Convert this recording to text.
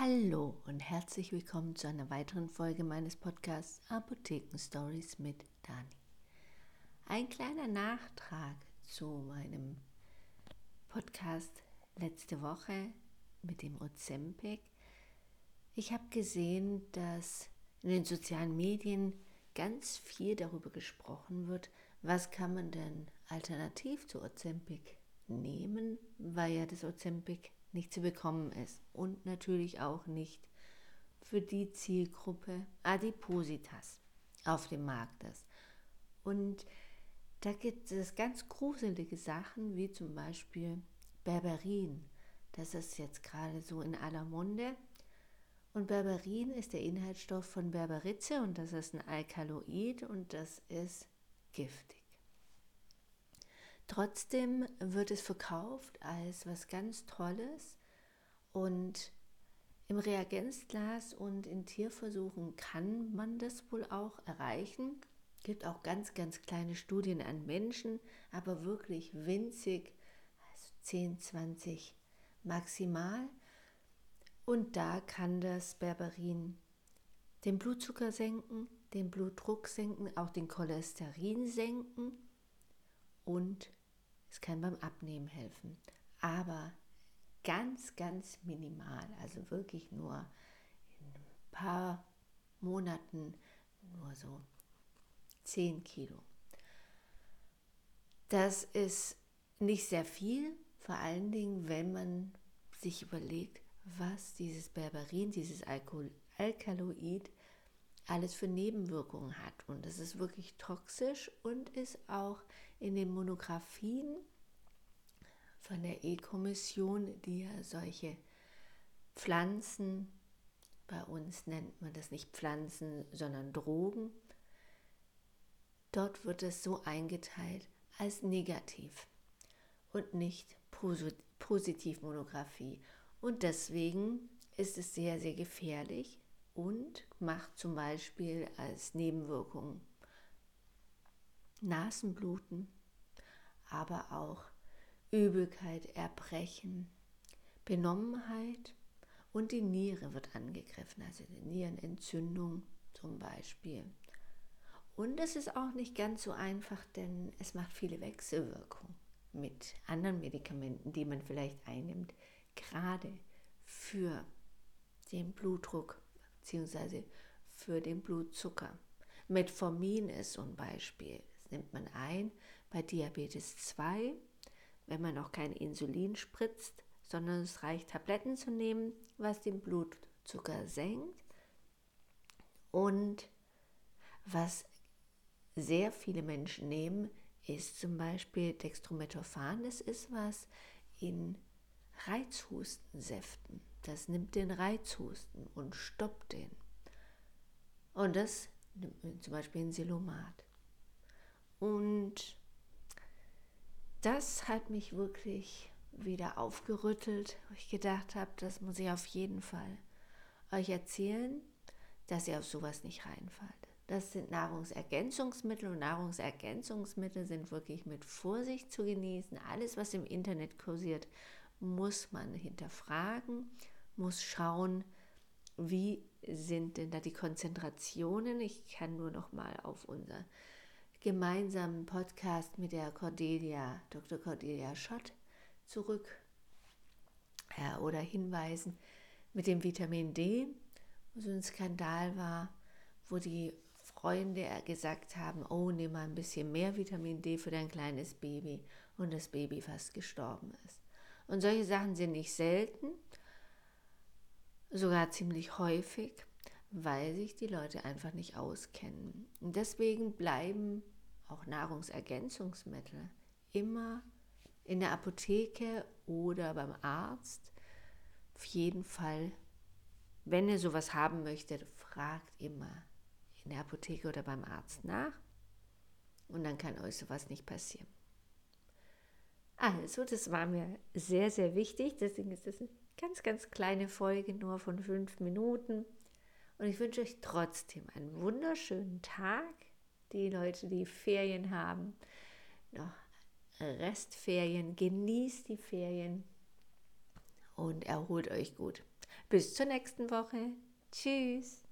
Hallo und herzlich willkommen zu einer weiteren Folge meines Podcasts Apotheken Stories mit Dani. Ein kleiner Nachtrag zu meinem Podcast letzte Woche mit dem Ozempic. Ich habe gesehen, dass in den sozialen Medien ganz viel darüber gesprochen wird, was kann man denn alternativ zu Ozempic nehmen, weil ja das Ozempic nicht zu bekommen ist und natürlich auch nicht für die Zielgruppe Adipositas auf dem Markt ist. Und da gibt es ganz gruselige Sachen, wie zum Beispiel Berberin. Das ist jetzt gerade so in aller Munde. Und Berberin ist der Inhaltsstoff von Berberitze und das ist ein Alkaloid und das ist giftig. Trotzdem wird es verkauft als was ganz Tolles und im Reagenzglas und in Tierversuchen kann man das wohl auch erreichen. Es gibt auch ganz, ganz kleine Studien an Menschen, aber wirklich winzig, also 10, 20 maximal. Und da kann das Berberin den Blutzucker senken, den Blutdruck senken, auch den Cholesterin senken und es kann beim Abnehmen helfen. Aber ganz, ganz minimal, also wirklich nur in ein paar Monaten nur so 10 Kilo. Das ist nicht sehr viel, vor allen Dingen, wenn man sich überlegt, was dieses Berberin, dieses Alkaloid alles für Nebenwirkungen hat. Und es ist wirklich toxisch und ist auch in den Monographien von der E-Kommission, die ja solche Pflanzen, bei uns nennt man das nicht Pflanzen, sondern Drogen, dort wird es so eingeteilt als negativ und nicht positiv Monographie. Und deswegen ist es sehr, sehr gefährlich, und macht zum Beispiel als Nebenwirkung Nasenbluten, aber auch Übelkeit, Erbrechen, Benommenheit und die Niere wird angegriffen, also die Nierenentzündung zum Beispiel. Und es ist auch nicht ganz so einfach, denn es macht viele Wechselwirkungen mit anderen Medikamenten, die man vielleicht einnimmt, gerade für den Blutdruck beziehungsweise für den Blutzucker. Metformin ist so ein Beispiel. Das nimmt man ein bei Diabetes 2, wenn man auch kein Insulin spritzt, sondern es reicht Tabletten zu nehmen, was den Blutzucker senkt. Und was sehr viele Menschen nehmen, ist zum Beispiel Dextrometophan. Das ist was in Reizhustensäften. Das nimmt den Reizhusten und stoppt den. Und das nimmt zum Beispiel ein Silomat. Und das hat mich wirklich wieder aufgerüttelt, wo ich gedacht habe, das muss ich auf jeden Fall euch erzählen, dass ihr auf sowas nicht reinfallt. Das sind Nahrungsergänzungsmittel und Nahrungsergänzungsmittel sind wirklich mit Vorsicht zu genießen. Alles, was im Internet kursiert, muss man hinterfragen muss schauen, wie sind denn da die Konzentrationen. Ich kann nur noch mal auf unser gemeinsamen Podcast mit der Cordelia, Dr. Cordelia Schott zurück ja, oder hinweisen mit dem Vitamin D, wo so ein Skandal war, wo die Freunde gesagt haben, oh, nimm mal ein bisschen mehr Vitamin D für dein kleines Baby und das Baby fast gestorben ist. Und solche Sachen sind nicht selten sogar ziemlich häufig, weil sich die Leute einfach nicht auskennen. Und deswegen bleiben auch Nahrungsergänzungsmittel immer in der Apotheke oder beim Arzt. Auf jeden Fall, wenn ihr sowas haben möchtet, fragt immer in der Apotheke oder beim Arzt nach und dann kann euch sowas nicht passieren. Also, das war mir sehr, sehr wichtig. Deswegen ist das ein ganz, ganz kleine Folge nur von fünf Minuten. Und ich wünsche euch trotzdem einen wunderschönen Tag. Die Leute, die Ferien haben, noch Restferien, genießt die Ferien und erholt euch gut. Bis zur nächsten Woche. Tschüss.